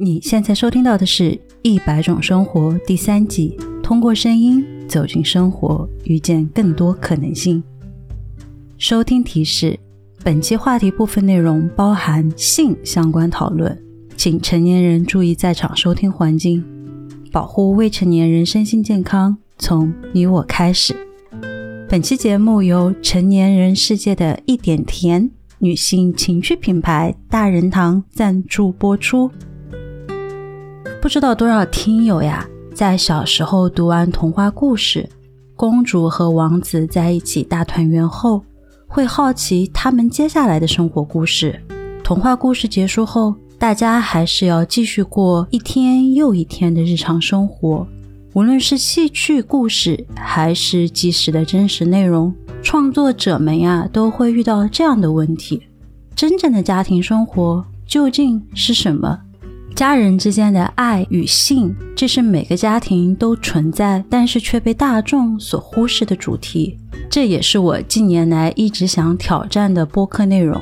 你现在收听到的是《一百种生活》第三季，通过声音走进生活，遇见更多可能性。收听提示：本期话题部分内容包含性相关讨论，请成年人注意在场收听环境，保护未成年人身心健康。从你我开始。本期节目由成年人世界的一点甜女性情趣品牌大人堂赞助播出。不知道多少听友呀，在小时候读完童话故事，公主和王子在一起大团圆后，会好奇他们接下来的生活故事。童话故事结束后，大家还是要继续过一天又一天的日常生活。无论是戏剧故事，还是纪实的真实内容，创作者们呀，都会遇到这样的问题：真正的家庭生活究竟是什么？家人之间的爱与性，这是每个家庭都存在，但是却被大众所忽视的主题。这也是我近年来一直想挑战的播客内容。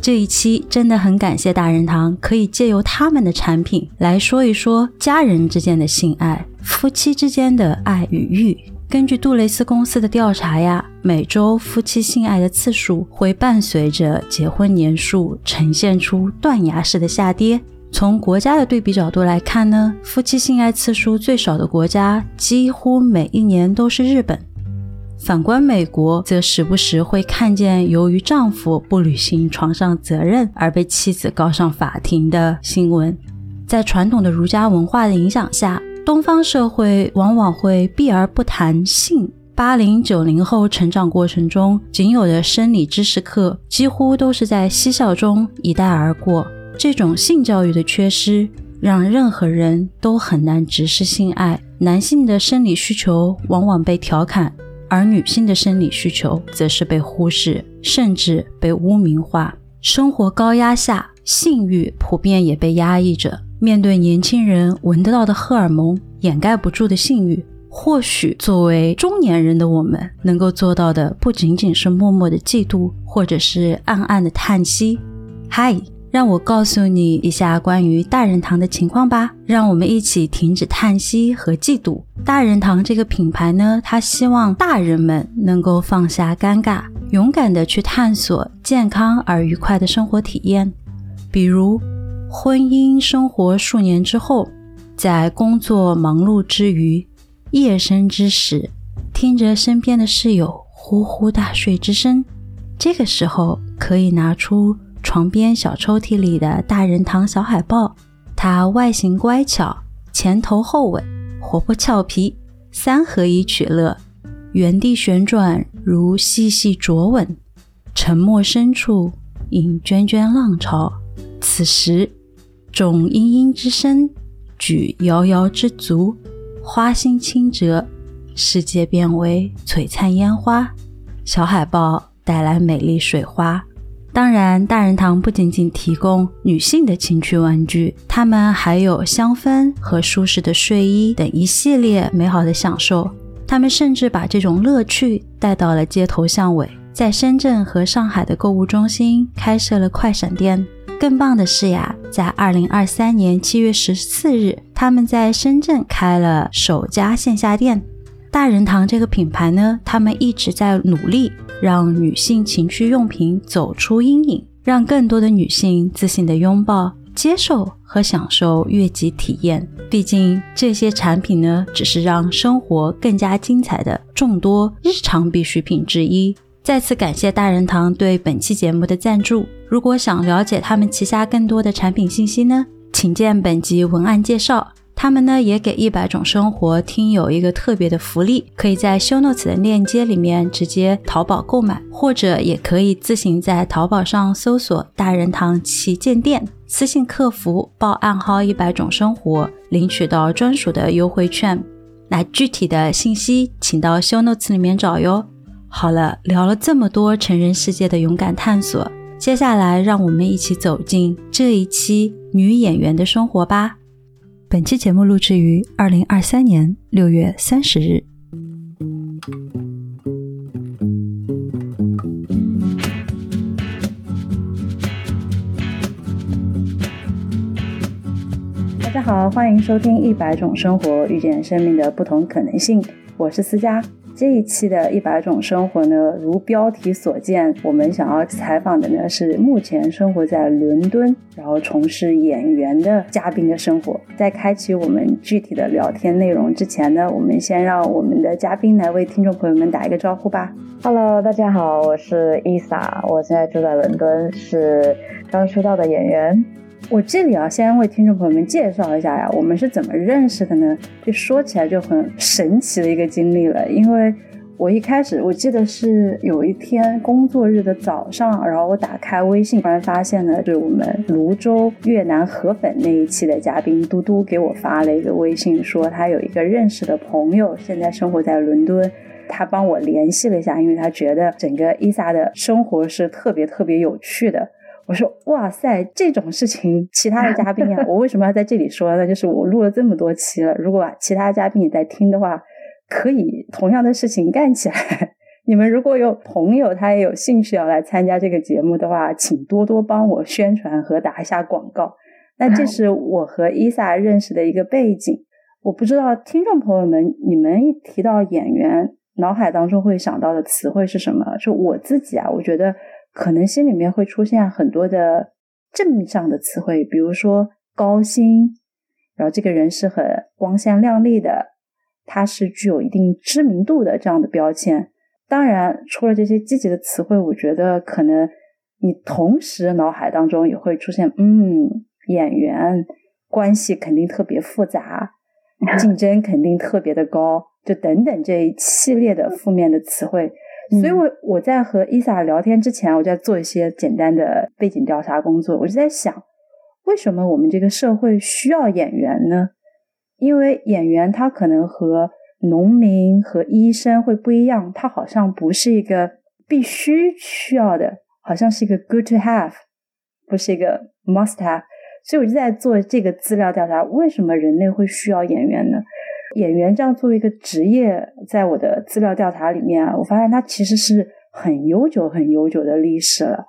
这一期真的很感谢大人堂，可以借由他们的产品来说一说家人之间的性爱、夫妻之间的爱与欲。根据杜蕾斯公司的调查呀，每周夫妻性爱的次数会伴随着结婚年数呈现出断崖式的下跌。从国家的对比角度来看呢，夫妻性爱次数最少的国家几乎每一年都是日本。反观美国，则时不时会看见由于丈夫不履行床上责任而被妻子告上法庭的新闻。在传统的儒家文化的影响下，东方社会往往会避而不谈性。八零九零后成长过程中仅有的生理知识课，几乎都是在嬉笑中一带而过。这种性教育的缺失，让任何人都很难直视性爱。男性的生理需求往往被调侃，而女性的生理需求则是被忽视，甚至被污名化。生活高压下，性欲普遍也被压抑着。面对年轻人闻得到的荷尔蒙，掩盖不住的性欲，或许作为中年人的我们，能够做到的不仅仅是默默的嫉妒，或者是暗暗的叹息。嗨。让我告诉你一下关于大人堂的情况吧。让我们一起停止叹息和嫉妒。大人堂这个品牌呢，它希望大人们能够放下尴尬，勇敢的去探索健康而愉快的生活体验。比如，婚姻生活数年之后，在工作忙碌之余，夜深之时，听着身边的室友呼呼大睡之声，这个时候可以拿出。床边小抽屉里的大人堂小海豹，它外形乖巧，前头后尾，活泼俏皮，三合一取乐，原地旋转如细细啄吻，沉默深处引涓涓浪潮。此时，种嘤嘤之声，举摇摇之足，花心轻折，世界变为璀璨烟花。小海豹带来美丽水花。当然，大人堂不仅仅提供女性的情趣玩具，他们还有香氛和舒适的睡衣等一系列美好的享受。他们甚至把这种乐趣带到了街头巷尾，在深圳和上海的购物中心开设了快闪店。更棒的是呀，在二零二三年七月十四日，他们在深圳开了首家线下店。大人堂这个品牌呢，他们一直在努力。让女性情趣用品走出阴影，让更多的女性自信的拥抱、接受和享受越级体验。毕竟这些产品呢，只是让生活更加精彩的众多日常必需品之一。再次感谢大人堂对本期节目的赞助。如果想了解他们旗下更多的产品信息呢，请见本集文案介绍。他们呢也给一百种生活听友一个特别的福利，可以在 show notes 的链接里面直接淘宝购买，或者也可以自行在淘宝上搜索“大人堂旗舰店”，私信客服报暗号“一百种生活”，领取到专属的优惠券。那具体的信息请到 show notes 里面找哟。好了，聊了这么多成人世界的勇敢探索，接下来让我们一起走进这一期女演员的生活吧。本期节目录制于二零二三年六月三十日。大家好，欢迎收听《一百种生活，遇见生命的不同可能性》，我是思佳。这一期的一百种生活呢，如标题所见，我们想要采访的呢是目前生活在伦敦，然后从事演员的嘉宾的生活。在开启我们具体的聊天内容之前呢，我们先让我们的嘉宾来为听众朋友们打一个招呼吧。Hello，大家好，我是伊萨，我现在住在伦敦，是刚出道的演员。我这里啊，先为听众朋友们介绍一下呀，我们是怎么认识的呢？就说起来就很神奇的一个经历了，因为我一开始我记得是有一天工作日的早上，然后我打开微信，突然发现呢，就是我们泸州越南河粉那一期的嘉宾嘟嘟给我发了一个微信，说他有一个认识的朋友现在生活在伦敦，他帮我联系了一下，因为他觉得整个伊萨的生活是特别特别有趣的。我说哇塞，这种事情其他的嘉宾啊，我为什么要在这里说呢？就是我录了这么多期了，如果其他嘉宾也在听的话，可以同样的事情干起来。你们如果有朋友他也有兴趣要来参加这个节目的话，请多多帮我宣传和打一下广告。那这是我和伊萨认识的一个背景。我不知道听众朋友们，你们一提到演员，脑海当中会想到的词汇是什么？就我自己啊，我觉得。可能心里面会出现很多的正面上的词汇，比如说高薪，然后这个人是很光鲜亮丽的，他是具有一定知名度的这样的标签。当然，除了这些积极的词汇，我觉得可能你同时脑海当中也会出现，嗯，演员关系肯定特别复杂，竞争肯定特别的高，就等等这一系列的负面的词汇。所以，我我在和伊萨聊天之前，我在做一些简单的背景调查工作。我就在想，为什么我们这个社会需要演员呢？因为演员他可能和农民和医生会不一样，他好像不是一个必须需要的，好像是一个 good to have，不是一个 must have。所以，我就在做这个资料调查：为什么人类会需要演员呢？演员这样作为一个职业，在我的资料调查里面啊，我发现它其实是很悠久、很悠久的历史了。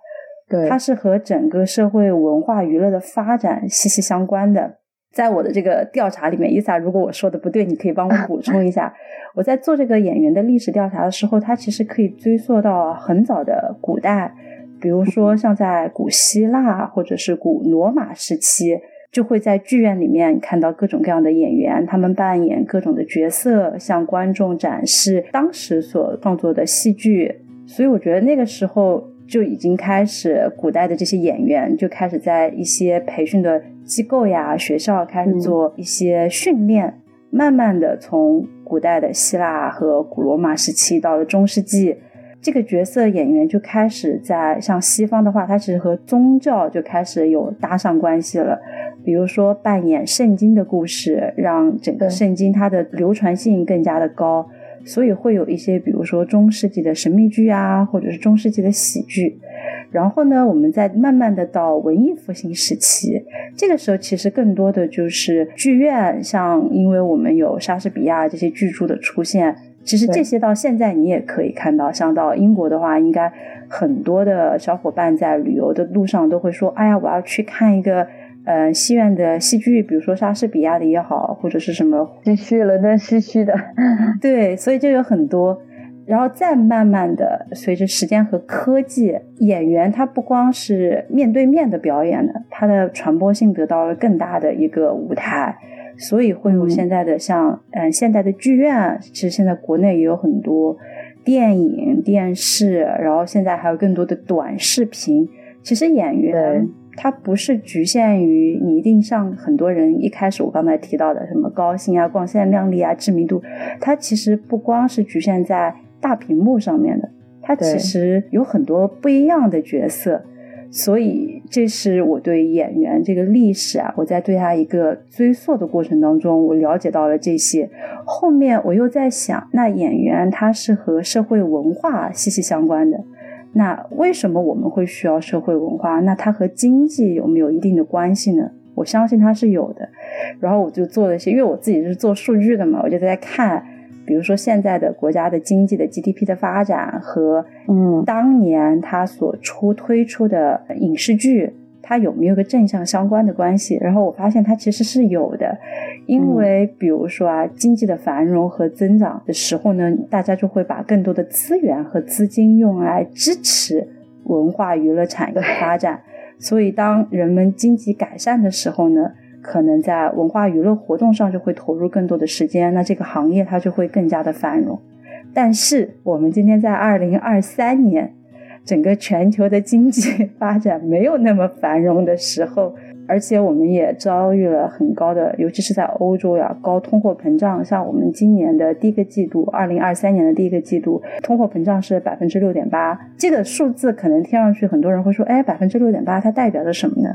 对，它是和整个社会文化娱乐的发展息息相关的。在我的这个调查里面，伊萨，如果我说的不对，你可以帮我补充一下。我在做这个演员的历史调查的时候，它其实可以追溯到很早的古代，比如说像在古希腊或者是古罗马时期。就会在剧院里面看到各种各样的演员，他们扮演各种的角色，向观众展示当时所创作的戏剧。所以我觉得那个时候就已经开始，古代的这些演员就开始在一些培训的机构呀、学校开始做一些训练。慢慢的，从古代的希腊和古罗马时期到了中世纪，这个角色演员就开始在像西方的话，它其实和宗教就开始有搭上关系了。比如说扮演圣经的故事，让整个圣经它的流传性更加的高，所以会有一些，比如说中世纪的神秘剧啊，或者是中世纪的喜剧。然后呢，我们再慢慢的到文艺复兴时期，这个时候其实更多的就是剧院，像因为我们有莎士比亚这些巨著的出现，其实这些到现在你也可以看到，像到英国的话，应该很多的小伙伴在旅游的路上都会说，哎呀，我要去看一个。呃，戏院的戏剧，比如说莎士比亚的也好，或者是什么西区伦敦西区的，对，所以就有很多。然后再慢慢的，随着时间和科技，演员他不光是面对面的表演的，他的传播性得到了更大的一个舞台，所以会有现在的像嗯现代的剧院，其实现在国内也有很多电影、电视，然后现在还有更多的短视频，其实演员。它不是局限于你一定像很多人一开始我刚才提到的什么高薪啊、光鲜亮丽啊、知名度，它其实不光是局限在大屏幕上面的，它其实有很多不一样的角色。所以这是我对演员这个历史啊，我在对他一个追溯的过程当中，我了解到了这些。后面我又在想，那演员他是和社会文化息息相关的。那为什么我们会需要社会文化？那它和经济有没有一定的关系呢？我相信它是有的。然后我就做了一些，因为我自己是做数据的嘛，我就在看，比如说现在的国家的经济的 GDP 的发展和嗯当年它所出推出的影视剧，它有没有个正向相关的关系？然后我发现它其实是有的，因为比如说啊，经济的繁荣和增长的时候呢，大家就会把更多的资源和资金用来支持文化娱乐产业的发展。所以，当人们经济改善的时候呢，可能在文化娱乐活动上就会投入更多的时间，那这个行业它就会更加的繁荣。但是，我们今天在二零二三年。整个全球的经济 发展没有那么繁荣的时候，而且我们也遭遇了很高的，尤其是在欧洲呀，高通货膨胀。像我们今年的第一个季度，二零二三年的第一个季度，通货膨胀是百分之六点八。这个数字可能听上去很多人会说，哎，百分之六点八，它代表着什么呢？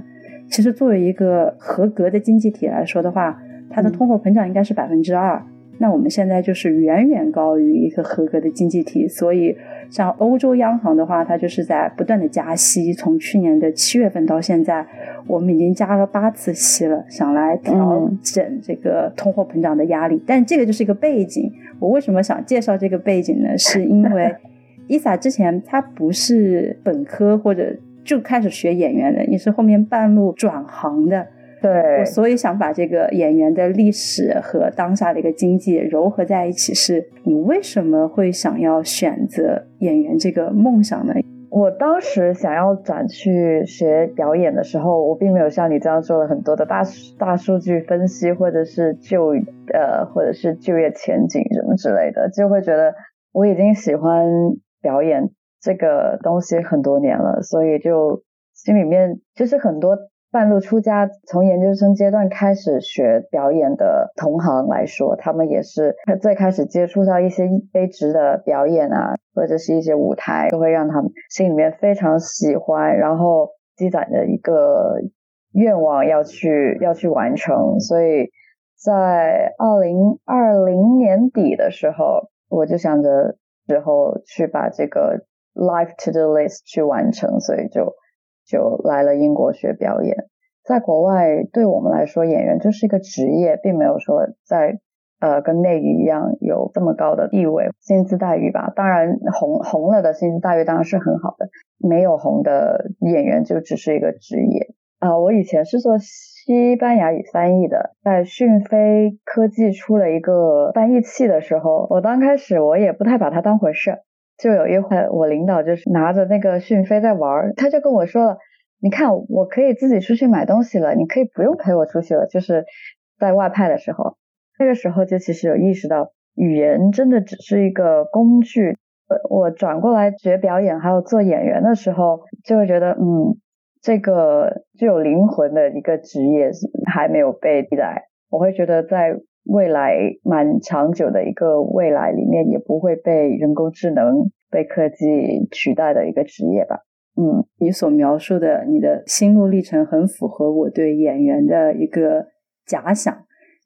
其实作为一个合格的经济体来说的话，它的通货膨胀应该是百分之二。那我们现在就是远远高于一个合格的经济体，所以像欧洲央行的话，它就是在不断的加息。从去年的七月份到现在，我们已经加了八次息了，想来调整这个通货膨胀的压力。但这个就是一个背景。我为什么想介绍这个背景呢？是因为 伊萨之前他不是本科或者就开始学演员的，你是后面半路转行的。对，我所以想把这个演员的历史和当下的一个经济糅合在一起。是你为什么会想要选择演员这个梦想呢？我当时想要转去学表演的时候，我并没有像你这样做了很多的大大数据分析，或者是就呃，或者是就业前景什么之类的，就会觉得我已经喜欢表演这个东西很多年了，所以就心里面就是很多。半路出家，从研究生阶段开始学表演的同行来说，他们也是最开始接触到一些非职的表演啊，或者是一些舞台，就会让他们心里面非常喜欢，然后积攒的一个愿望要去要去完成。所以在二零二零年底的时候，我就想着之后去把这个 life to the list 去完成，所以就。就来了英国学表演，在国外对我们来说，演员就是一个职业，并没有说在呃跟内娱一样有这么高的地位、薪资待遇吧。当然红红了的薪资待遇当然是很好的，没有红的演员就只是一个职业啊。我以前是做西班牙语翻译的，在讯飞科技出了一个翻译器的时候，我刚开始我也不太把它当回事。就有一回，我领导就是拿着那个讯飞在玩，他就跟我说了：“你看，我可以自己出去买东西了，你可以不用陪我出去了。”就是在外派的时候，那个时候就其实有意识到，语言真的只是一个工具。呃，我转过来学表演，还有做演员的时候，就会觉得，嗯，这个具有灵魂的一个职业还没有被替代。我会觉得在。未来蛮长久的一个未来里面，也不会被人工智能、被科技取代的一个职业吧。嗯，你所描述的你的心路历程很符合我对演员的一个假想，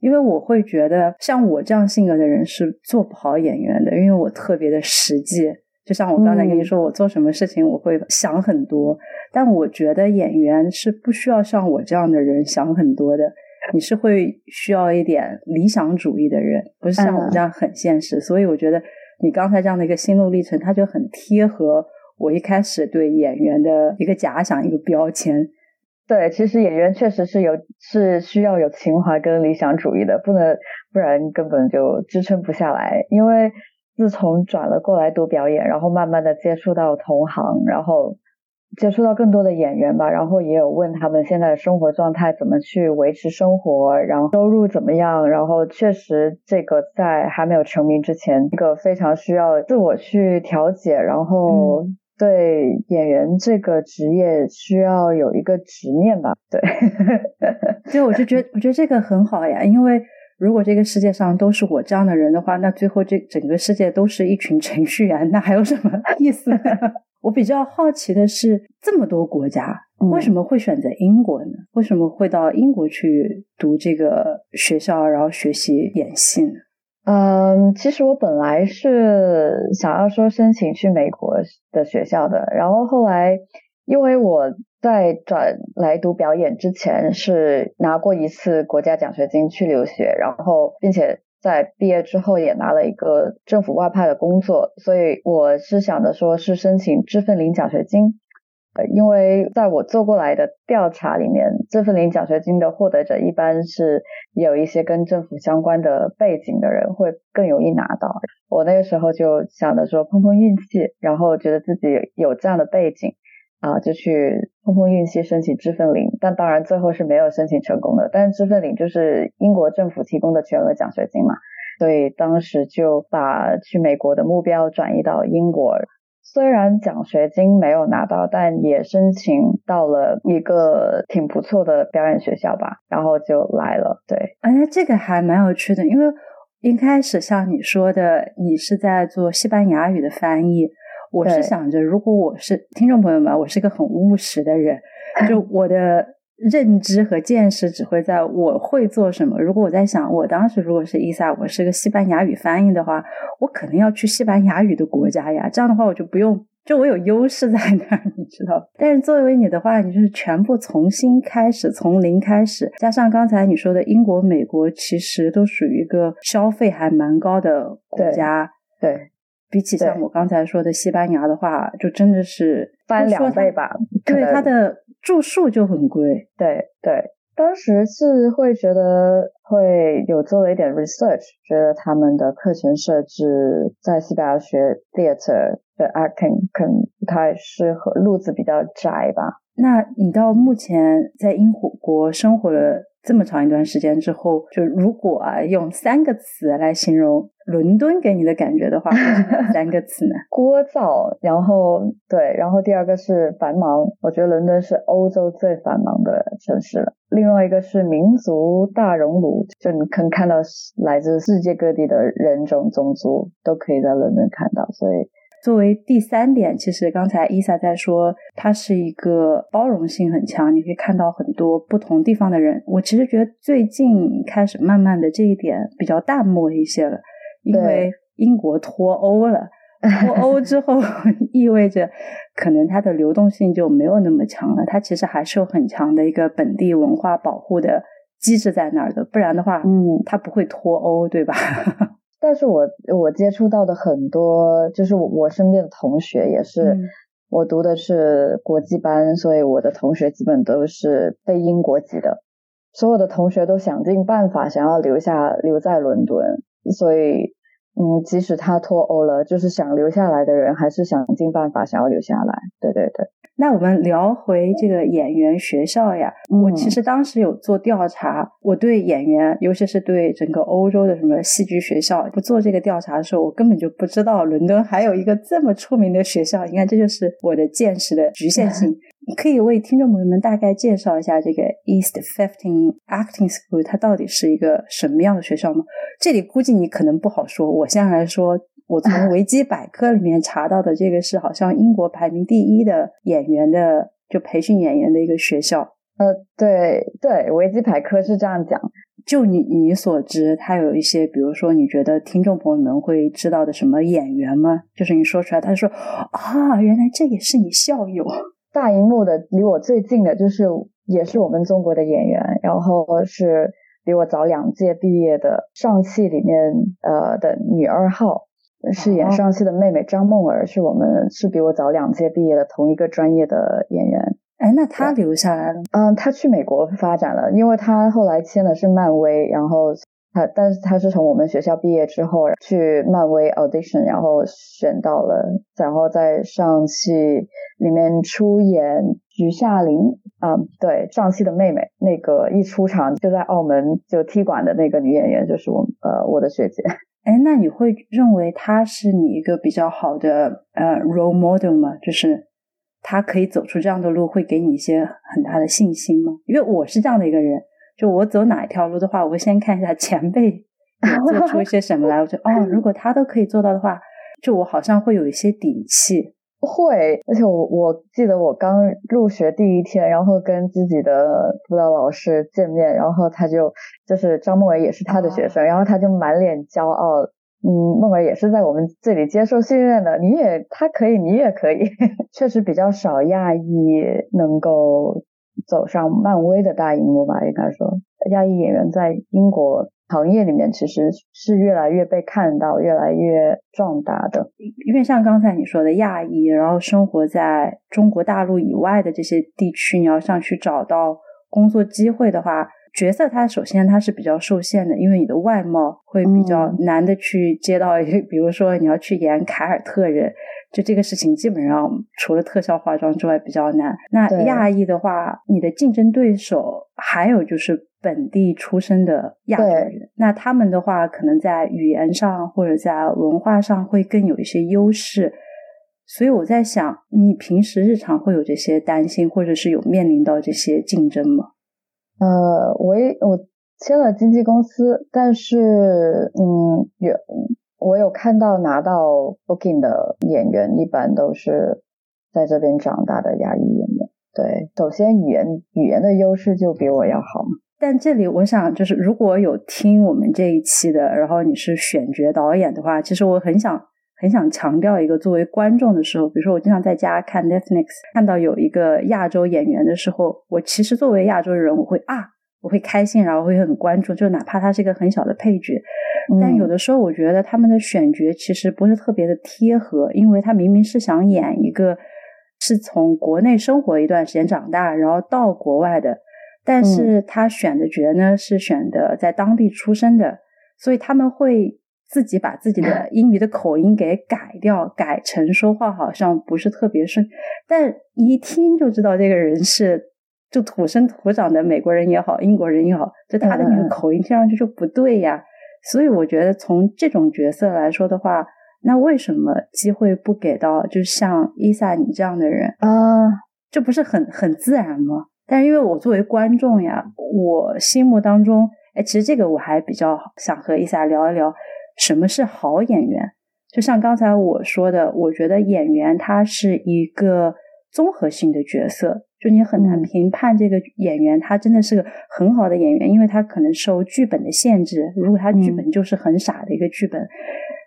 因为我会觉得像我这样性格的人是做不好演员的，因为我特别的实际。就像我刚才跟你说，我做什么事情我会想很多，但我觉得演员是不需要像我这样的人想很多的。你是会需要一点理想主义的人，不是像我这样很现实。所以我觉得你刚才这样的一个心路历程，它就很贴合我一开始对演员的一个假想、一个标签。对，其实演员确实是有是需要有情怀跟理想主义的，不能不然根本就支撑不下来。因为自从转了过来读表演，然后慢慢的接触到同行，然后。接触到更多的演员吧，然后也有问他们现在的生活状态怎么去维持生活，然后收入怎么样。然后确实，这个在还没有成名之前，一个非常需要自我去调节，然后对演员这个职业需要有一个执念吧。对，就我就觉得，我觉得这个很好呀，因为如果这个世界上都是我这样的人的话，那最后这整个世界都是一群程序员，那还有什么意思？我比较好奇的是，这么多国家为什么会选择英国呢？为什么会到英国去读这个学校，然后学习演戏呢？嗯，其实我本来是想要说申请去美国的学校的，然后后来因为我在转来读表演之前是拿过一次国家奖学金去留学，然后并且。在毕业之后也拿了一个政府外派的工作，所以我是想着说是申请知份领奖学金。呃，因为在我做过来的调查里面，这份领奖学金的获得者一般是有一些跟政府相关的背景的人会更容易拿到。我那个时候就想着说碰碰运气，然后觉得自己有这样的背景啊，就去碰碰运气申请这份领。但当然最后是没有申请成功的。但是这份领就是英国政府提供的全额奖学金嘛，所以当时就把去美国的目标转移到英国。虽然奖学金没有拿到，但也申请到了一个挺不错的表演学校吧，然后就来了。对，哎，这个还蛮有趣的，因为一开始像你说的，你是在做西班牙语的翻译，我是想着，如果我是听众朋友们，我是一个很务实的人，就 我的。认知和见识只会在我会做什么。如果我在想，我当时如果是伊萨，我是个西班牙语翻译的话，我肯定要去西班牙语的国家呀。这样的话，我就不用，就我有优势在那儿，你知道。但是作为你的话，你就是全部重新开始，从零开始，加上刚才你说的英国、美国，其实都属于一个消费还蛮高的国家。对，比起像我刚才说的西班牙的话，就真的是翻两倍吧。对它的。住宿就很贵，对对，当时是会觉得会有做了一点 research，觉得他们的课程设置在西班牙学 theater 的 acting 可能不太适合，路子比较窄吧。那你到目前在英国生活了？这么长一段时间之后，就如果啊用三个词来形容伦敦给你的感觉的话，三个词呢？聒噪，然后对，然后第二个是繁忙。我觉得伦敦是欧洲最繁忙的城市了。另外一个是民族大熔炉，就你可以看到来自世界各地的人种、种族都可以在伦敦看到，所以。作为第三点，其实刚才伊萨在说，它是一个包容性很强，你可以看到很多不同地方的人。我其实觉得最近开始慢慢的这一点比较淡漠一些了，因为英国脱欧了，脱欧之后 意味着可能它的流动性就没有那么强了。它其实还是有很强的一个本地文化保护的机制在那儿的，不然的话，嗯，它不会脱欧，对吧？但是我我接触到的很多，就是我身边的同学也是，我读的是国际班，所以我的同学基本都是非英国籍的，所有的同学都想尽办法想要留下留在伦敦，所以嗯，即使他脱欧了，就是想留下来的人还是想尽办法想要留下来，对对对。那我们聊回这个演员学校呀，我其实当时有做调查，我对演员，尤其是对整个欧洲的什么戏剧学校，不做这个调查的时候，我根本就不知道伦敦还有一个这么出名的学校。你看，这就是我的见识的局限性。可以为听众朋友们大概介绍一下这个 East Fifteen Acting School，它到底是一个什么样的学校吗？这里估计你可能不好说，我先来说。我从维基百科里面查到的这个是好像英国排名第一的演员的，就培训演员的一个学校。呃，对对，维基百科是这样讲。就你你所知，他有一些，比如说你觉得听众朋友们会知道的什么演员吗？就是你说出来，他说啊，原来这也是你校友。大荧幕的离我最近的就是也是我们中国的演员，然后是比我早两届毕业的上戏里面呃的女二号。饰演上戏的妹妹张梦儿，是我们是比我早两届毕业的同一个专业的演员。哎，那她留下来了？嗯，她去美国发展了，因为她后来签的是漫威，然后他，但是他是从我们学校毕业之后去漫威 audition，然后选到了，然后在上戏里面出演徐夏玲。嗯，对，上戏的妹妹，那个一出场就在澳门就踢馆的那个女演员，就是我呃我的学姐。哎，那你会认为他是你一个比较好的呃 role model 吗？就是他可以走出这样的路，会给你一些很大的信心吗？因为我是这样的一个人，就我走哪一条路的话，我会先看一下前辈 做出一些什么来，我觉得 哦，如果他都可以做到的话，就我好像会有一些底气。会，而且我我记得我刚入学第一天，然后跟自己的辅导老师见面，然后他就就是张梦儿也是他的学生，然后他就满脸骄傲，嗯，梦儿也是在我们这里接受训练的，你也他可以，你也可以，确实比较少亚裔能够走上漫威的大荧幕吧，应该说亚裔演员在英国行业里面其实是越来越被看到、越来越壮大的。因为像刚才你说的亚裔，然后生活在中国大陆以外的这些地区，你要想去找到工作机会的话，角色它首先它是比较受限的，因为你的外貌会比较难的去接到。比如说你要去演凯尔特人，就这个事情基本上除了特效化妆之外比较难。那亚裔的话，你的竞争对手还有就是。本地出生的亚洲人，那他们的话，可能在语言上或者在文化上会更有一些优势。所以我在想，你平时日常会有这些担心，或者是有面临到这些竞争吗？呃，我也我签了经纪公司，但是嗯，有我有看到拿到 booking 的演员，一般都是在这边长大的亚裔演员。对，首先语言语言的优势就比我要好嘛。但这里我想，就是如果有听我们这一期的，然后你是选角导演的话，其实我很想很想强调一个，作为观众的时候，比如说我经常在家看 Netflix，看到有一个亚洲演员的时候，我其实作为亚洲人，我会啊，我会开心，然后会很关注，就哪怕他是一个很小的配角。但有的时候，我觉得他们的选角其实不是特别的贴合，因为他明明是想演一个是从国内生活一段时间长大，然后到国外的。但是他选的角呢是选的在当地出生的，所以他们会自己把自己的 英语的口音给改掉，改成说话好像不是特别顺，但一听就知道这个人是就土生土长的美国人也好，英国人也好，就他的那个口音听上去就不对呀。所以我觉得从这种角色来说的话，那为什么机会不给到就像伊萨你这样的人啊？这不是很很自然吗？但是因为我作为观众呀，我心目当中，哎，其实这个我还比较想和伊萨聊一聊，什么是好演员？就像刚才我说的，我觉得演员他是一个综合性的角色，就你很难评判这个演员他真的是个很好的演员，因为他可能受剧本的限制。如果他剧本就是很傻的一个剧本，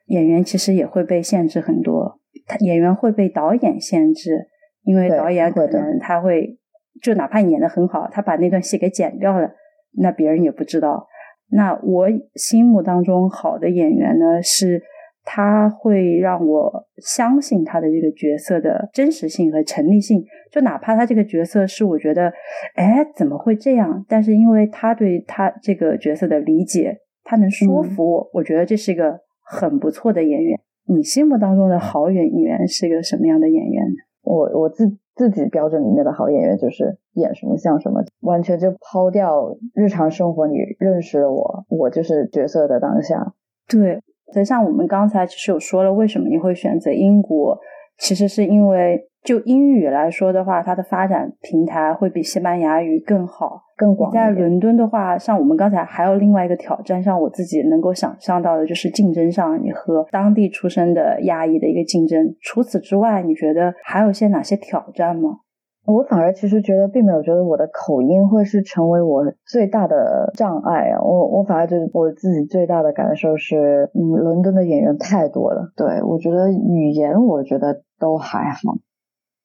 演员其实也会被限制很多。他演员会被导演限制，因为导演可能他会。就哪怕演的很好，他把那段戏给剪掉了，那别人也不知道。那我心目当中好的演员呢，是他会让我相信他的这个角色的真实性和成立性。就哪怕他这个角色是我觉得，哎，怎么会这样？但是因为他对他这个角色的理解，他能说服我，我觉得这是一个很不错的演员。你心目当中的好演员是一个什么样的演员？我我自。自己标准里面的好演员就是演什么像什么，完全就抛掉日常生活。你认识的我，我就是角色的当下。对，就像我们刚才其实有说了，为什么你会选择英国？其实是因为就英语来说的话，它的发展平台会比西班牙语更好。更广。在伦敦的话，像我们刚才还有另外一个挑战，像我自己能够想象到的，就是竞争上你和当地出生的亚裔的一个竞争。除此之外，你觉得还有些哪些挑战吗？我反而其实觉得并没有觉得我的口音会是成为我最大的障碍啊。我我反而觉得我自己最大的感受是，嗯，伦敦的演员太多了。对我觉得语言我觉得都还好。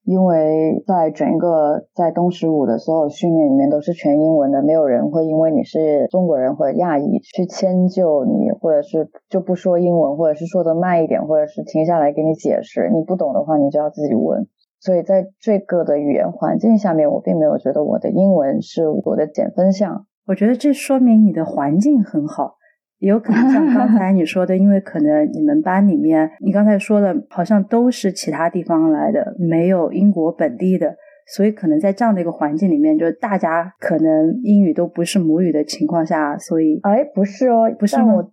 因为在整个在东十五的所有训练里面都是全英文的，没有人会因为你是中国人或者亚裔去迁就你，或者是就不说英文，或者是说的慢一点，或者是停下来给你解释。你不懂的话，你就要自己问。所以在这个的语言环境下面，我并没有觉得我的英文是我的减分项。我觉得这说明你的环境很好。也有可能像刚才你说的，因为可能你们班里面，你刚才说的，好像都是其他地方来的，没有英国本地的，所以可能在这样的一个环境里面，就是大家可能英语都不是母语的情况下，所以哎，不是哦，不是我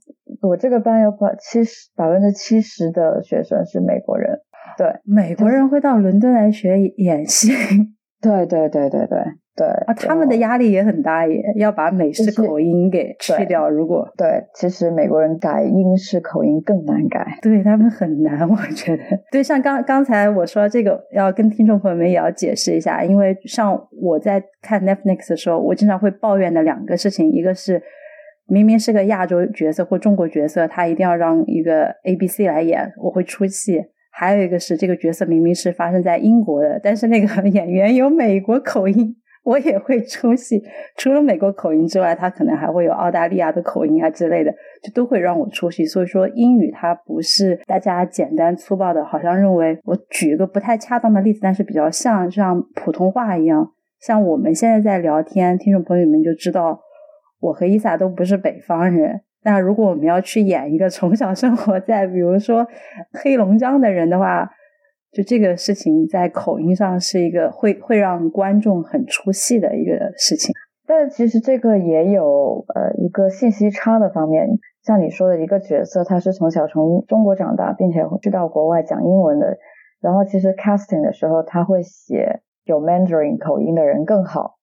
我这个班有百七十百分之七十的学生是美国人，对，美国人会到伦敦来学演戏，对对对对对。对啊，他们的压力也很大，也要把美式口音给去掉。如果对，其实美国人改英式口音更难改，对他们很难，我觉得。对，像刚刚才我说这个，要跟听众朋友们也要解释一下，因为像我在看 Netflix 的时候，我经常会抱怨的两个事情，一个是明明是个亚洲角色或中国角色，他一定要让一个 A B C 来演，我会出戏；还有一个是这个角色明明是发生在英国的，但是那个 演员有美国口音。我也会出戏。除了美国口音之外，他可能还会有澳大利亚的口音啊之类的，就都会让我出戏。所以说，英语它不是大家简单粗暴的，好像认为我举一个不太恰当的例子，但是比较像像普通话一样。像我们现在在聊天，听众朋友们就知道，我和伊萨都不是北方人。那如果我们要去演一个从小生活在比如说黑龙江的人的话，就这个事情在口音上是一个会会让观众很出戏的一个事情。但其实这个也有呃一个信息差的方面，像你说的一个角色，他是从小从中国长大，并且去到国外讲英文的，然后其实 casting 的时候他会写有 Mandarin 口音的人更好。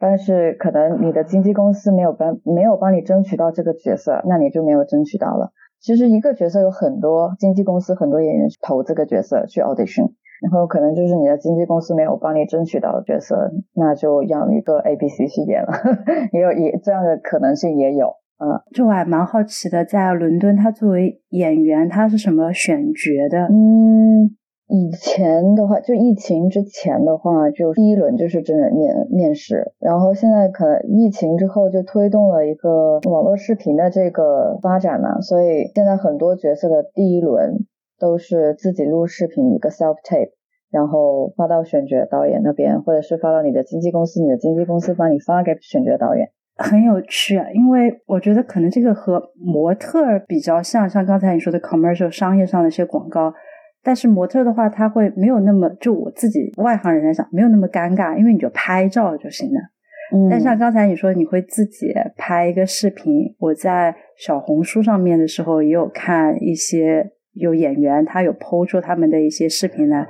但是可能你的经纪公司没有帮没有帮你争取到这个角色，那你就没有争取到了。其实一个角色有很多经纪公司很多演员投这个角色去 audition，然后可能就是你的经纪公司没有帮你争取到角色，那就让一个 A B C 去演了，也有也这样的可能性也有。嗯，就我还蛮好奇的，在伦敦他作为演员他是什么选角的？嗯。以前的话，就疫情之前的话，就第一轮就是真人面面试，然后现在可能疫情之后就推动了一个网络视频的这个发展嘛，所以现在很多角色的第一轮都是自己录视频一个 self tape，然后发到选角导演那边，或者是发到你的经纪公司，你的经纪公司帮你发给选角导演，很有趣啊，因为我觉得可能这个和模特比较像，像刚才你说的 commercial 商业上的一些广告。但是模特的话，他会没有那么就我自己外行人来讲，没有那么尴尬，因为你就拍照就行了。嗯。但像刚才你说，你会自己拍一个视频，我在小红书上面的时候也有看一些有演员，他有剖出他们的一些视频来。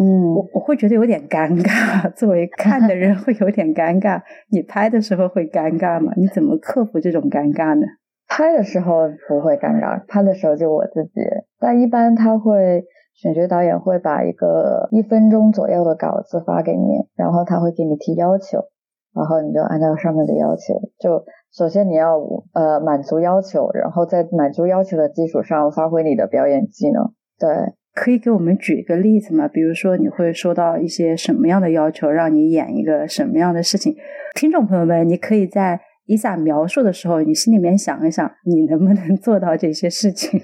嗯。我我会觉得有点尴尬，作为看的人会有点尴尬。你拍的时候会尴尬吗？你怎么克服这种尴尬呢？拍的时候不会尴尬，拍的时候就我自己。但一般他会。选角导演会把一个一分钟左右的稿子发给你，然后他会给你提要求，然后你就按照上面的要求，就首先你要呃满足要求，然后在满足要求的基础上发挥你的表演技能。对，可以给我们举一个例子吗？比如说你会收到一些什么样的要求，让你演一个什么样的事情？听众朋友们，你可以在伊萨描述的时候，你心里面想一想，你能不能做到这些事情？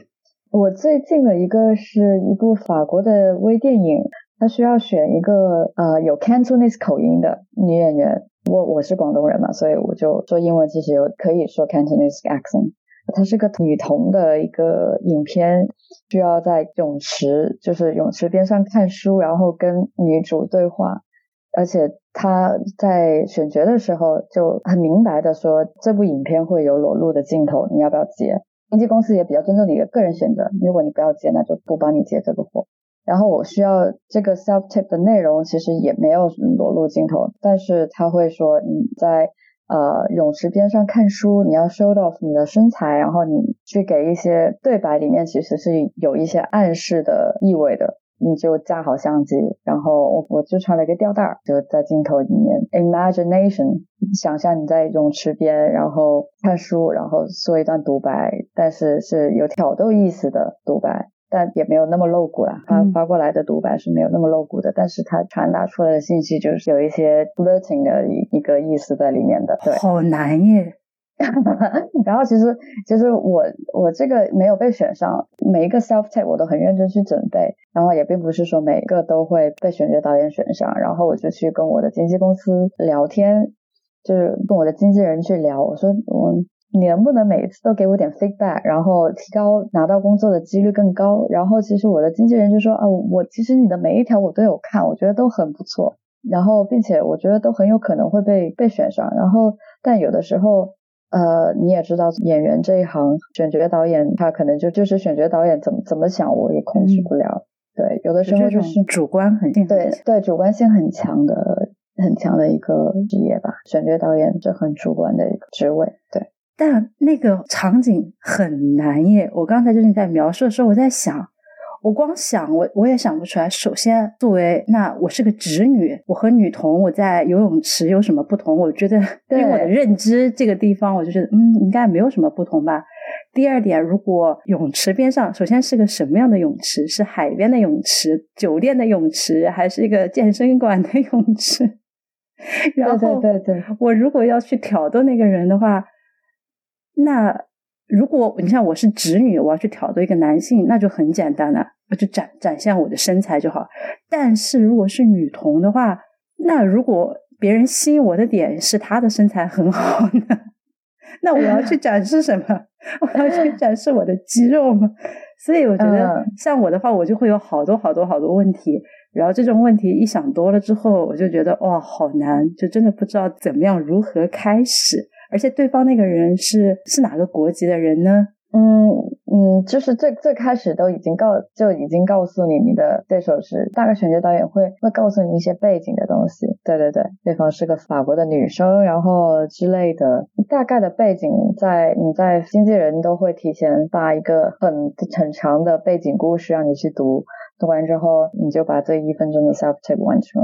我最近的一个是一部法国的微电影，它需要选一个呃有 Cantonese 口音的女演员。我我是广东人嘛，所以我就说英文其实有可以说 Cantonese accent。它是个女童的一个影片，需要在泳池就是泳池边上看书，然后跟女主对话。而且她在选角的时候就很明白的说，这部影片会有裸露的镜头，你要不要接？经纪公司也比较尊重你的个人选择，如果你不要接，那就不帮你接这个活。然后我需要这个 self tip 的内容，其实也没有裸露镜头，但是他会说你在呃泳池边上看书，你要 show off 你的身材，然后你去给一些对白里面其实是有一些暗示的意味的。你就架好相机，然后我我就穿了一个吊带儿，就在镜头里面，imagination，想象你在泳池边，然后看书，然后说一段独白，但是是有挑逗意思的独白，但也没有那么露骨啦。发发过来的独白是没有那么露骨的，但是它传达出来的信息就是有一些 flirting 的一一个意思在里面的。对，好难耶。然后其实其实我我这个没有被选上，每一个 self tape 我都很认真去准备，然后也并不是说每一个都会被选角导演选上，然后我就去跟我的经纪公司聊天，就是跟我的经纪人去聊，我说我你能不能每一次都给我点 feedback，然后提高拿到工作的几率更高，然后其实我的经纪人就说啊我其实你的每一条我都有看，我觉得都很不错，然后并且我觉得都很有可能会被被选上，然后但有的时候。呃，你也知道演员这一行，选角导演他可能就就是选角导演怎么怎么想，我也控制不了。对，有的时候就是主观很对对，主观性很强的很强的一个职业吧。选角导演这很主观的一个职位。对，但那个场景很难耶。我刚才就是在描述的时候，我在想。我光想我我也想不出来。首先，作为那我是个直女，我和女童我在游泳池有什么不同？我觉得，对我的认知这个地方，我就觉得嗯，应该没有什么不同吧。第二点，如果泳池边上，首先是个什么样的泳池？是海边的泳池、酒店的泳池，还是一个健身馆的泳池？然后，对对对，我如果要去挑逗那个人的话，那如果你像我是直女，我要去挑逗一个男性，那就很简单了，我就展展现我的身材就好。但是如果是女同的话，那如果别人吸引我的点是她的身材很好呢，那我要去展示什么？我要去 展示我的肌肉吗？所以我觉得，像我的话，我就会有好多好多好多问题。然后这种问题一想多了之后，我就觉得哇，好难，就真的不知道怎么样如何开始。而且对方那个人是是哪个国籍的人呢？嗯嗯，就是最最开始都已经告就已经告诉你，你的对手是大概选角导演会会告诉你一些背景的东西。对对对，对方是个法国的女生，然后之类的，大概的背景在你在经纪人都会提前发一个很很长的背景故事让你去读。读完之后，你就把这一分钟的 self tape 完成，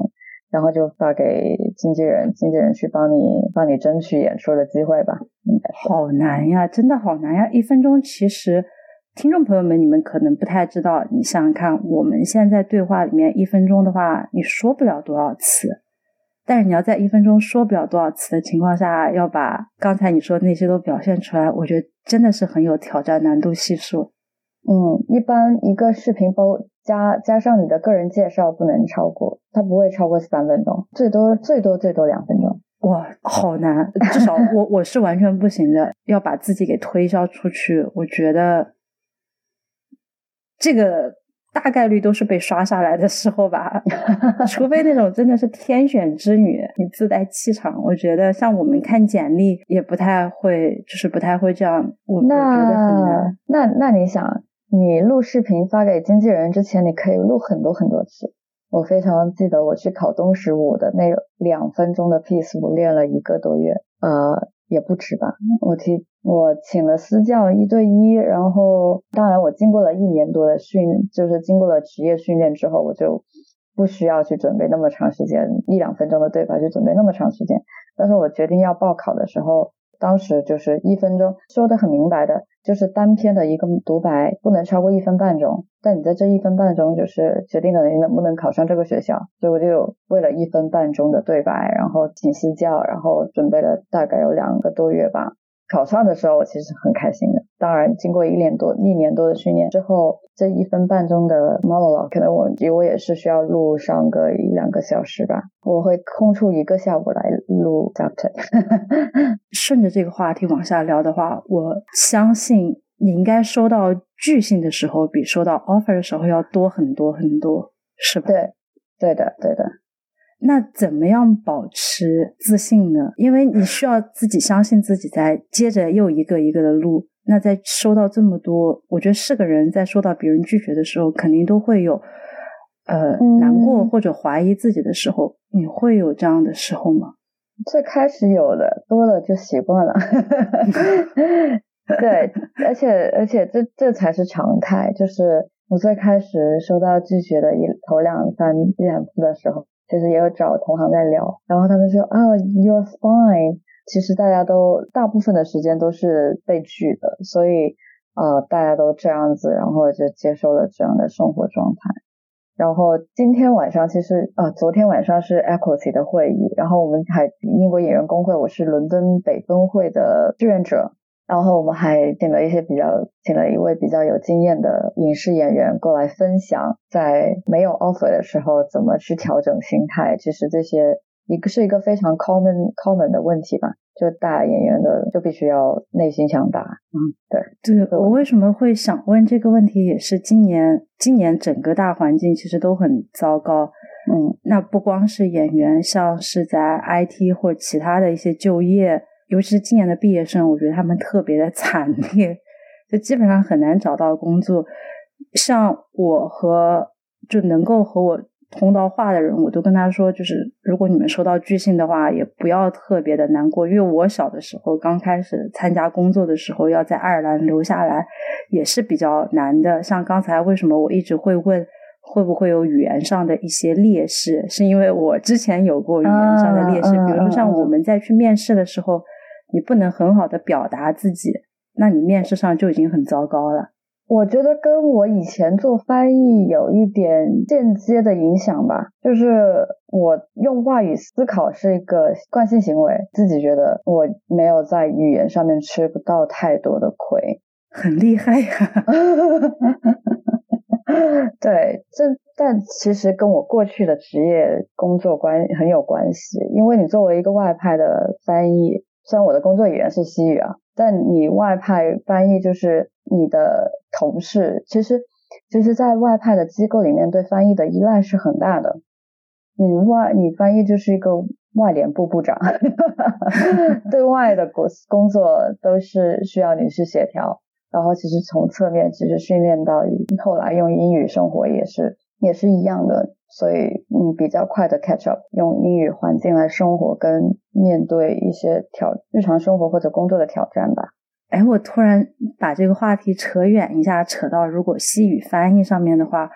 然后就发给经纪人，经纪人去帮你帮你争取演出的机会吧。好难呀，真的好难呀！一分钟其实，听众朋友们，你们可能不太知道。你想想看，我们现在对话里面一分钟的话，你说不了多少次，但是你要在一分钟说不了多少次的情况下，要把刚才你说的那些都表现出来，我觉得真的是很有挑战，难度系数。嗯，一般一个视频包加加上你的个人介绍不能超过，它不会超过三分钟，最多最多最多两分钟。哇，好难，至少我我是完全不行的，要把自己给推销出去，我觉得这个大概率都是被刷下来的时候吧，除非那种真的是天选之女，你自带气场，我觉得像我们看简历也不太会，就是不太会这样，我觉得很难。那那你想？你录视频发给经纪人之前，你可以录很多很多次。我非常记得我去考东十五的那两分钟的 piece，我练了一个多月，呃，也不止吧。我提我请了私教一对一，然后当然我经过了一年多的训，就是经过了职业训练之后，我就不需要去准备那么长时间一两分钟的对白去准备那么长时间。但是我决定要报考的时候。当时就是一分钟说的很明白的，就是单篇的一个独白不能超过一分半钟，但你在这一分半钟就是决定了你能不能考上这个学校，所以我就为了一分半钟的对白，然后请私教，然后准备了大概有两个多月吧。考上的时候，我其实很开心的。当然，经过一年多、一年多的训练之后，这一分半钟的 monologue，可能我我也是需要录上个一两个小时吧。我会空出一个下午来录 chapter。顺着这个话题往下聊的话，我相信你应该收到拒信的时候，比收到 offer 的时候要多很多很多，是吧？对，对的，对的。那怎么样保持自信呢？因为你需要自己相信自己，在接着又一个一个的录。那在收到这么多，我觉得是个人在收到别人拒绝的时候，肯定都会有呃难过或者怀疑自己的时候。你会有这样的时候吗？最开始有的，多了就习惯了。对，而且而且这这才是常态。就是我最开始收到拒绝的一头两三一两次的时候。就是也有找同行在聊，然后他们说啊，you're fine。其实大家都大部分的时间都是被拒的，所以呃大家都这样子，然后就接受了这样的生活状态。然后今天晚上其实啊，昨天晚上是 Equity 的会议，然后我们还英国演员工会，我是伦敦北分会的志愿者。然后我们还请了一些比较，请了一位比较有经验的影视演员过来分享，在没有 offer 的时候怎么去调整心态。其实这些一个是一个非常 common common 的问题吧，就大演员的就必须要内心强大。嗯，对，对我为什么会想问这个问题，也是今年今年整个大环境其实都很糟糕。嗯，那不光是演员，像是在 IT 或者其他的一些就业。尤其是今年的毕业生，我觉得他们特别的惨烈，就基本上很难找到工作。像我和就能够和我通到话的人，我都跟他说，就是如果你们收到拒信的话，也不要特别的难过，因为我小的时候刚开始参加工作的时候，要在爱尔兰留下来也是比较难的。像刚才为什么我一直会问会不会有语言上的一些劣势，是因为我之前有过语言上的劣势，比如说像我们在去面试的时候。你不能很好的表达自己，那你面试上就已经很糟糕了。我觉得跟我以前做翻译有一点间接的影响吧，就是我用话语思考是一个惯性行为，自己觉得我没有在语言上面吃不到太多的亏，很厉害呀。对，这但其实跟我过去的职业工作关很有关系，因为你作为一个外派的翻译，虽然我的工作语言是西语啊，但你外派翻译就是你的同事，其实其实，在外派的机构里面，对翻译的依赖是很大的。你外你翻译就是一个外联部部长，对外的工工作都是需要你去协调。然后其实从侧面其实训练到后来用英语生活也是也是一样的，所以嗯比较快的 catch up，用英语环境来生活跟面对一些挑日常生活或者工作的挑战吧。哎，我突然把这个话题扯远一下，扯到如果西语翻译上面的话，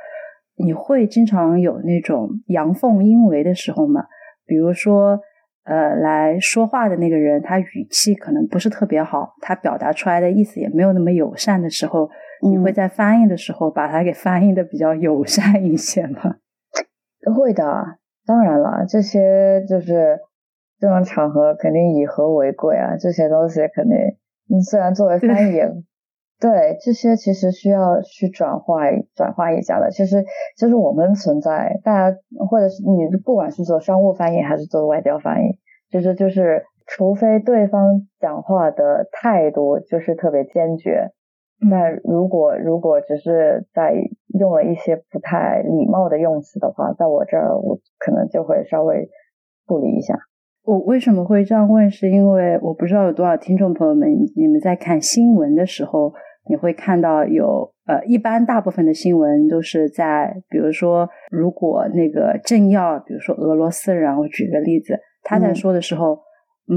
你会经常有那种阳奉阴违的时候吗？比如说。呃，来说话的那个人，他语气可能不是特别好，他表达出来的意思也没有那么友善的时候，你会在翻译的时候把它给翻译的比较友善一些吗？会的，当然了，这些就是这种场合肯定以和为贵啊，这些东西肯定，你虽然作为翻译。对这些其实需要去转化转化一下的。其实就是我们存在，大家或者是你不管是做商务翻译还是做外交翻译，其实就是除非对方讲话的态度就是特别坚决，那如果如果只是在用了一些不太礼貌的用词的话，在我这儿我可能就会稍微处理一下。我为什么会这样问？是因为我不知道有多少听众朋友们，你们在看新闻的时候。你会看到有呃，一般大部分的新闻都是在，比如说，如果那个政要，比如说俄罗斯人，我举个例子，他在说的时候，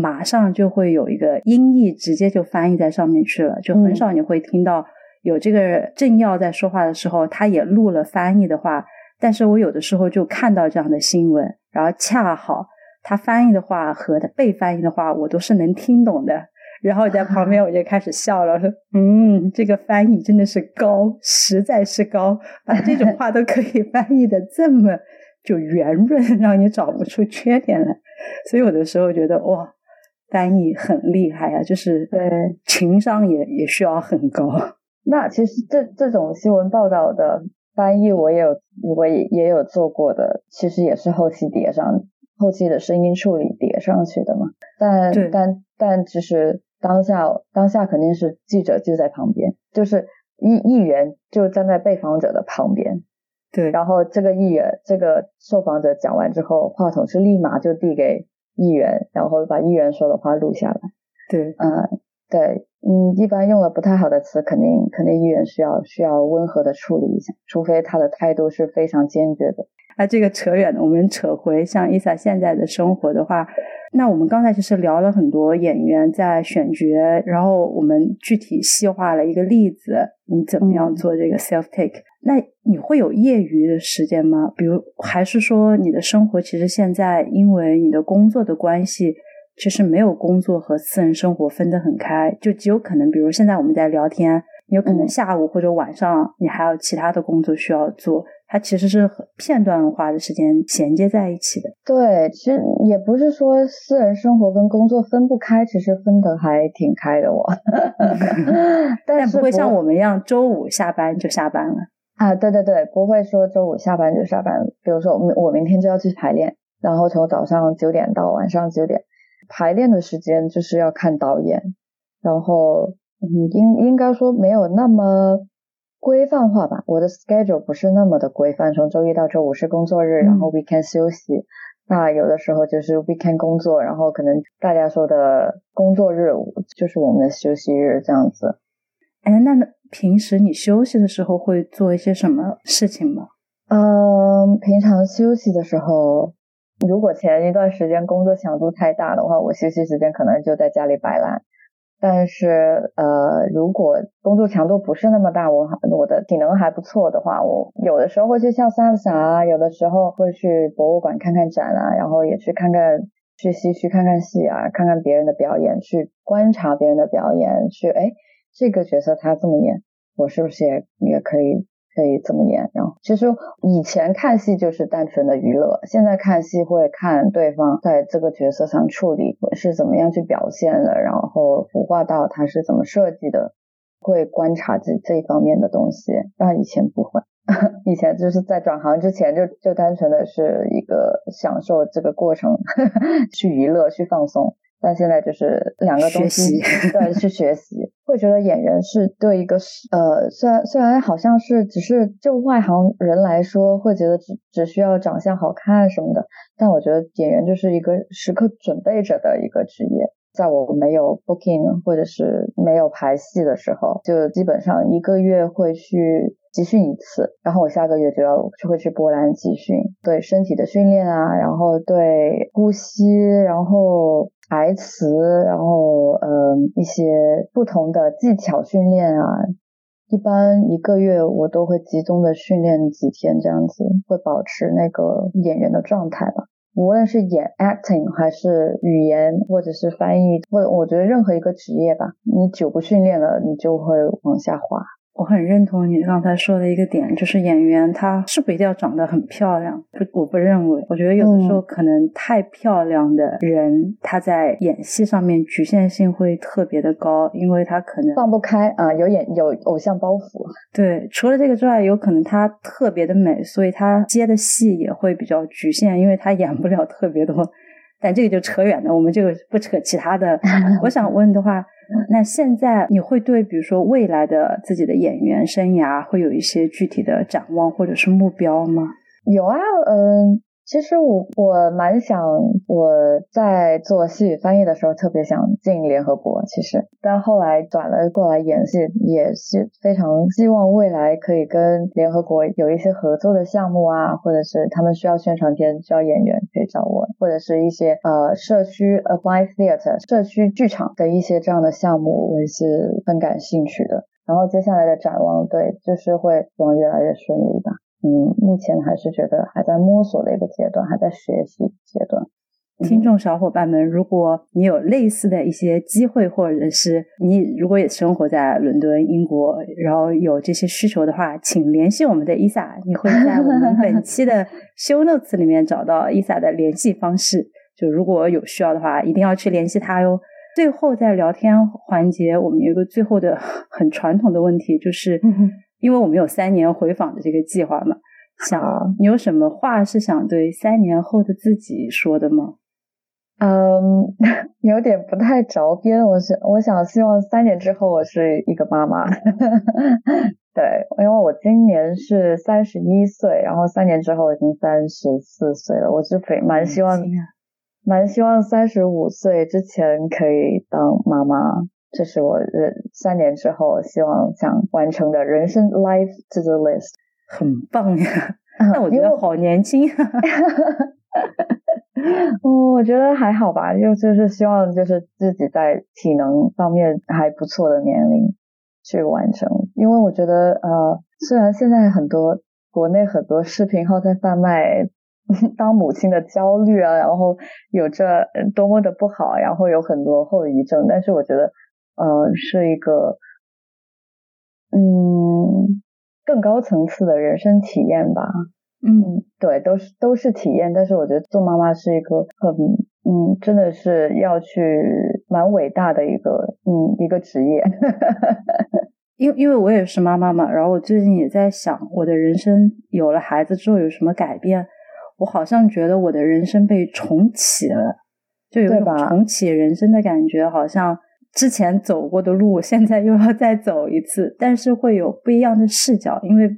马上就会有一个音译直接就翻译在上面去了，就很少你会听到有这个政要在说话的时候，他也录了翻译的话。但是我有的时候就看到这样的新闻，然后恰好他翻译的话和他被翻译的话，我都是能听懂的。然后在旁边我就开始笑了，说：“ 嗯，这个翻译真的是高，实在是高，把这种话都可以翻译的这么就圆润，让你找不出缺点来。所以有的时候觉得哇，翻译很厉害啊，就是对情商也也需要很高。那其实这这种新闻报道的翻译，我也有我也也有做过的，其实也是后期叠上后期的声音处理叠上去的嘛。但但但其实。当下当下肯定是记者就在旁边，就是议议员就站在被访者的旁边，对。然后这个议员这个受访者讲完之后，话筒是立马就递给议员，然后把议员说的话录下来。对，嗯，对，嗯，一般用了不太好的词，肯定肯定议员需要需要温和的处理一下，除非他的态度是非常坚决的。啊，这个扯远了，我们扯回像伊萨现在的生活的话。那我们刚才其实聊了很多演员在选角，然后我们具体细化了一个例子，你怎么样做这个 self take？那你会有业余的时间吗？比如还是说你的生活其实现在因为你的工作的关系，其实没有工作和私人生活分得很开，就极有可能，比如现在我们在聊天，有可能下午或者晚上你还有其他的工作需要做。它其实是很片段化的时间衔接在一起的。对，其实也不是说私人生活跟工作分不开，其实分得还挺开的。我，但不会像我们一样周五下班就下班了啊！对对对，不会说周五下班就下班。比如说，我我明天就要去排练，然后从早上九点到晚上九点，排练的时间就是要看导演，然后嗯，应应该说没有那么。规范化吧，我的 schedule 不是那么的规范，从周一到周五是工作日，然后 weekend 休息。那有的时候就是 weekend 工作，然后可能大家说的工作日就是我们的休息日这样子。哎，那平时你休息的时候会做一些什么事情吗？嗯，平常休息的时候，如果前一段时间工作强度太大的话，我休息时间可能就在家里摆烂。但是，呃，如果工作强度不是那么大，我我的体能还不错的话，我有的时候会去跳三傻啊，有的时候会去博物馆看看展啊，然后也去看看去西区看看戏啊，看看别人的表演，去观察别人的表演，去哎，这个角色他这么演，我是不是也也可以可以这么演？然后其实以前看戏就是单纯的娱乐，现在看戏会看对方在这个角色上处理是怎么样去表现的，然后孵化道他是怎么设计的，会观察这这一方面的东西，但以前不会。以前就是在转行之前就就单纯的是一个享受这个过程，去娱乐去放松。但现在就是两个东西，对，去学习。会觉得演员是对一个呃，虽然虽然好像是只是就外行人来说，会觉得只只需要长相好看什么的，但我觉得演员就是一个时刻准备着的一个职业。在我没有 booking 或者是没有排戏的时候，就基本上一个月会去。集训一次，然后我下个月就要就会去波兰集训，对身体的训练啊，然后对呼吸，然后台词，然后嗯一些不同的技巧训练啊，一般一个月我都会集中的训练几天，这样子会保持那个演员的状态吧。无论是演 acting 还是语言或者是翻译，或者我觉得任何一个职业吧，你久不训练了，你就会往下滑。我很认同你刚才说的一个点，就是演员他是不是一定要长得很漂亮？不，我不认为。我觉得有的时候可能太漂亮的人，他在演戏上面局限性会特别的高，因为他可能放不开啊，有演有偶像包袱。对，除了这个之外，有可能他特别的美，所以他接的戏也会比较局限，因为他演不了特别多。但这个就扯远了，我们就不扯其他的。我想问的话。那现在你会对比如说未来的自己的演员生涯会有一些具体的展望或者是目标吗？有啊，嗯。其实我我蛮想我在做西语翻译的时候特别想进联合国，其实但后来转了过来演戏，也是非常希望未来可以跟联合国有一些合作的项目啊，或者是他们需要宣传片需要演员可以找我，或者是一些呃社区 apply theater 社区剧场的一些这样的项目，我也是很感兴趣的。然后接下来的展望，对，就是会希望越来越顺利吧。嗯，目前还是觉得还在摸索的一个阶段，还在学习阶段。听众小伙伴们，如果你有类似的一些机会，或者是你如果也生活在伦敦、英国，然后有这些需求的话，请联系我们的伊萨。你会在我们本期的 show notes 里面找到伊萨的联系方式。就如果有需要的话，一定要去联系他哟。最后在聊天环节，我们有一个最后的很传统的问题，就是。因为我们有三年回访的这个计划嘛，想你有什么话是想对三年后的自己说的吗？嗯，有点不太着边。我是我想希望三年之后我是一个妈妈。对，因为我今年是三十一岁，然后三年之后已经三十四岁了，我是非蛮希望，蛮希望三十五岁之前可以当妈妈。这是我人三年之后希望想完成的人生 life to the list，很棒呀！那我觉得好年轻。嗯，我觉得还好吧，就就是希望就是自己在体能方面还不错的年龄去完成，因为我觉得呃，虽然现在很多国内很多视频号在贩卖当母亲的焦虑啊，然后有着多么的不好，然后有很多后遗症，但是我觉得。呃，是一个，嗯，更高层次的人生体验吧。嗯，对，都是都是体验。但是我觉得做妈妈是一个很，嗯，真的是要去蛮伟大的一个，嗯，一个职业。因因为我也是妈妈嘛，然后我最近也在想，我的人生有了孩子之后有什么改变？我好像觉得我的人生被重启了，就有一种重启人生的感觉，好像。之前走过的路，现在又要再走一次，但是会有不一样的视角，因为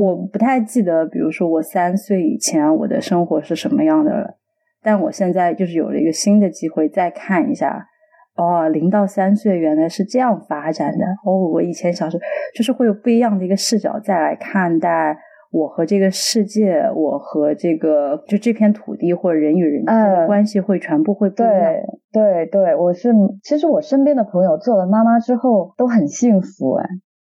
我不太记得，比如说我三岁以前我的生活是什么样的了，但我现在就是有了一个新的机会再看一下，哦，零到三岁原来是这样发展的，哦，我以前小时候就是会有不一样的一个视角再来看待。我和这个世界，我和这个就这片土地或者人与人之间的关系会全部会不一样。对对对，我是其实我身边的朋友做了妈妈之后都很幸福哎，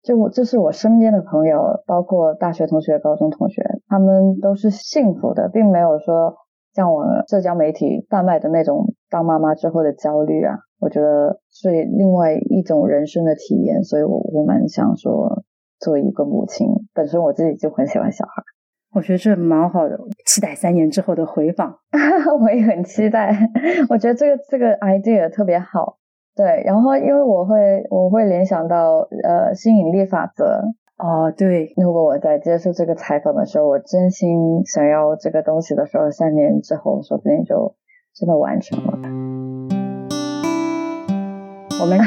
就我这是我身边的朋友，包括大学同学、高中同学，他们都是幸福的，并没有说像我社交媒体贩卖的那种当妈妈之后的焦虑啊，我觉得是另外一种人生的体验，所以我我蛮想说，作为一个母亲，本身我自己就很喜欢小孩，我觉得这蛮好的，期待三年之后的回访，我也很期待，我觉得这个这个 idea 特别好，对，然后因为我会我会联想到呃吸引力法则。哦，对，如果我在接受这个采访的时候，我真心想要这个东西的时候，三年之后说不定就真的完成了。我们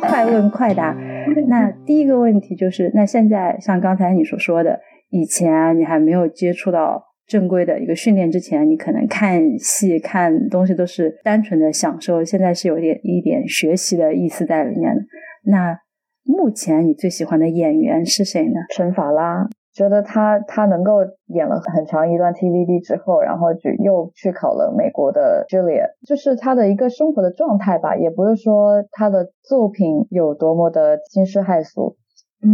快问快答。那第一个问题就是，那现在像刚才你所说的，以前你还没有接触到正规的一个训练之前，你可能看戏看东西都是单纯的享受，现在是有点一点学习的意思在里面的。那目前你最喜欢的演员是谁呢？陈法拉，觉得他他能够演了很长一段 TVB 之后，然后就又去考了美国的 Julia，就是他的一个生活的状态吧，也不是说他的作品有多么的惊世骇俗，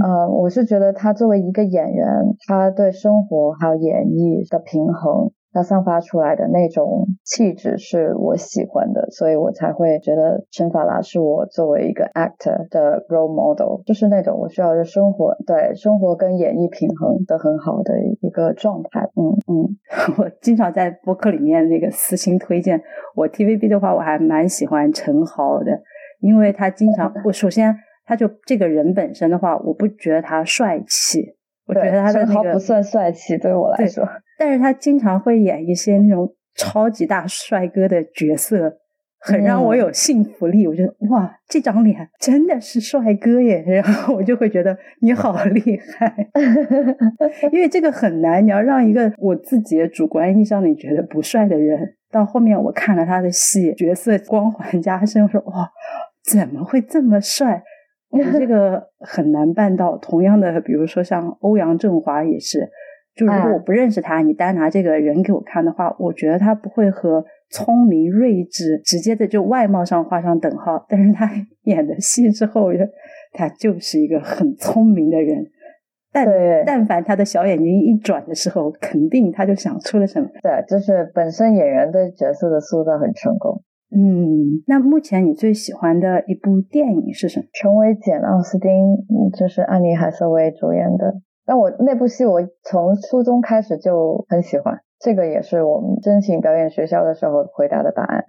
呃，我是觉得他作为一个演员，他对生活还有演绎的平衡。他散发出来的那种气质是我喜欢的，所以我才会觉得陈法拉是我作为一个 actor 的 role model，就是那种我需要的生活对生活跟演绎平衡的很好的一个状态。嗯嗯，我经常在播客里面那个私心推荐我 TVB 的话，我还蛮喜欢陈豪的，因为他经常 我首先他就这个人本身的话，我不觉得他帅气。我觉得他的那个不算帅气，对我来说。但是他经常会演一些那种超级大帅哥的角色，很让我有信服力。我觉得哇，这张脸真的是帅哥耶！然后我就会觉得你好 厉害，因为这个很难。你要让一个我自己的主观意义上你觉得不帅的人，到后面我看了他的戏，角色光环加深，我说哇，怎么会这么帅？这个很难办到。同样的，比如说像欧阳震华也是，就如果我不认识他，你单拿这个人给我看的话，我觉得他不会和聪明睿智直接的就外貌上画上等号。但是他 演的戏之后，他就是一个很聪明的人。但但凡他的小眼睛一转的时候，肯定他就想出了什么。对，就是本身演员对角色的塑造很成功。嗯，那目前你最喜欢的一部电影是什么？成为简·奥斯汀，就是安妮·海瑟薇主演的。但我那部戏，我从初中开始就很喜欢。这个也是我们申请表演学校的时候回答的答案。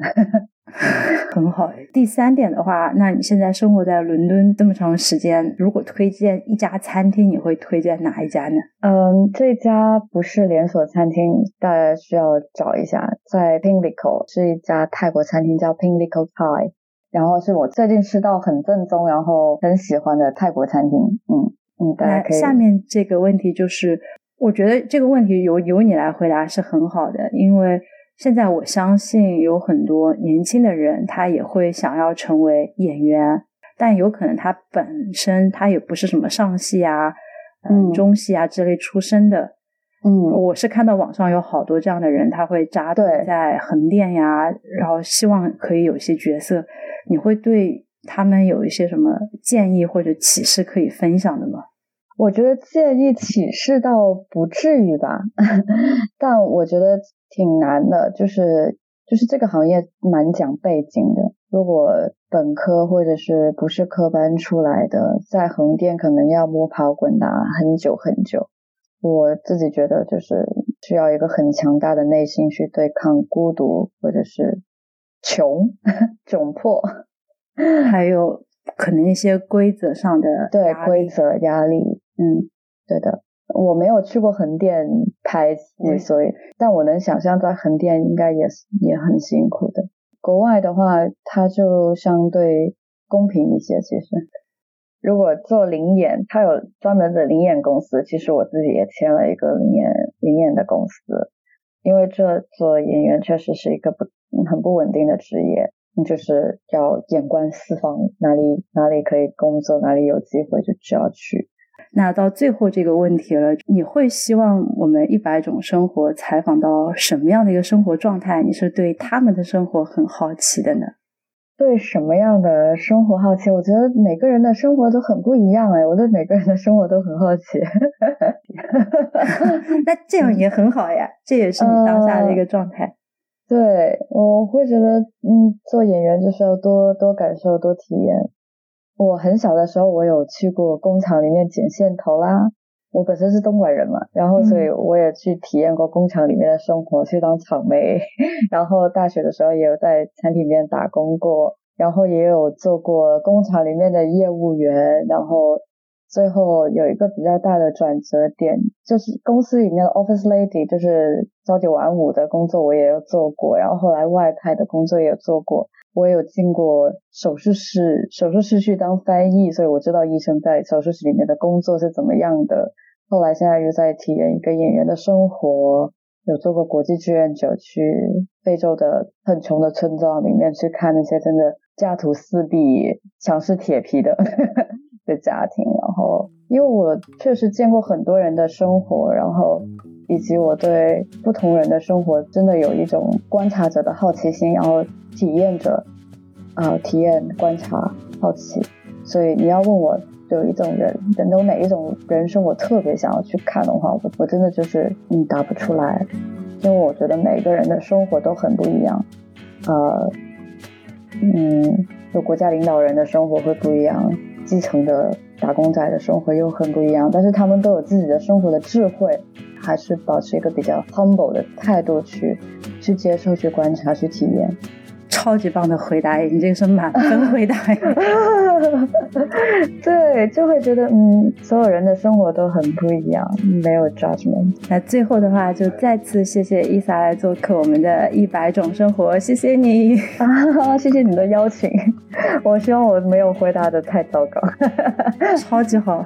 很好。第三点的话，那你现在生活在伦敦这么长时间，如果推荐一家餐厅，你会推荐哪一家呢？嗯，这家不是连锁餐厅，大家需要找一下，在 Pimlico 是一家泰国餐厅，叫 Pimlico Thai，然后是我最近吃到很正宗，然后很喜欢的泰国餐厅。嗯嗯，大家可以。下面这个问题就是，我觉得这个问题由由你来回答是很好的，因为。现在我相信有很多年轻的人，他也会想要成为演员，但有可能他本身他也不是什么上戏啊、嗯中戏啊之类出身的。嗯，我是看到网上有好多这样的人，他会扎堆在横店呀，然后希望可以有些角色。你会对他们有一些什么建议或者启示可以分享的吗？我觉得建议启示倒不至于吧，但我觉得挺难的，就是就是这个行业蛮讲背景的。如果本科或者是不是科班出来的，在横店可能要摸爬滚打很久很久。我自己觉得就是需要一个很强大的内心去对抗孤独或者是穷 窘迫，还有可能一些规则上的对规则压力。嗯，对的，我没有去过横店拍戏，所以，但我能想象在横店应该也是也很辛苦的。国外的话，它就相对公平一些。其实，如果做灵演，它有专门的灵演公司，其实我自己也签了一个灵演灵演的公司，因为这做演员确实是一个不很不稳定的职业，你就是要眼观四方，哪里哪里可以工作，哪里有机会就只要去。那到最后这个问题了，你会希望我们一百种生活采访到什么样的一个生活状态？你是对他们的生活很好奇的呢？对什么样的生活好奇？我觉得每个人的生活都很不一样哎，我对每个人的生活都很好奇。那这样也很好呀，这也是你当下的一个状态。对，我会觉得，嗯，做演员就是要多多感受、多体验。我很小的时候，我有去过工厂里面剪线头啦。我本身是东莞人嘛，然后所以我也去体验过工厂里面的生活，去当厂妹。然后大学的时候也有在餐厅里面打工过，然后也有做过工厂里面的业务员。然后最后有一个比较大的转折点，就是公司里面的 office lady，就是朝九晚五的工作我也有做过。然后后来外派的工作也有做过。我有进过手术室，手术室去当翻译，所以我知道医生在手术室里面的工作是怎么样的。后来现在又在体验一个演员的生活，有做过国际志愿者，去非洲的很穷的村庄里面去看那些真的家徒四壁、墙是铁皮的的家庭。然后，因为我确实见过很多人的生活，然后以及我对不同人的生活真的有一种观察者的好奇心，然后。体验者，啊，体验、观察、好奇，所以你要问我有一种人，等有哪一种人生我特别想要去看的话，我我真的就是嗯答不出来，因为我觉得每个人的生活都很不一样，呃，嗯，有国家领导人的生活会不一样，基层的打工仔的生活又很不一样，但是他们都有自己的生活的智慧，还是保持一个比较 humble 的态度去去接受、去观察、去体验。超级棒的回答，你这个是满分回答。对，就会觉得嗯，所有人的生活都很不一样，没有 judgment。那最后的话，就再次谢谢伊萨来做客我们的一百种生活，谢谢你啊，谢谢你的邀请。我希望我没有回答的太糟糕，超级好。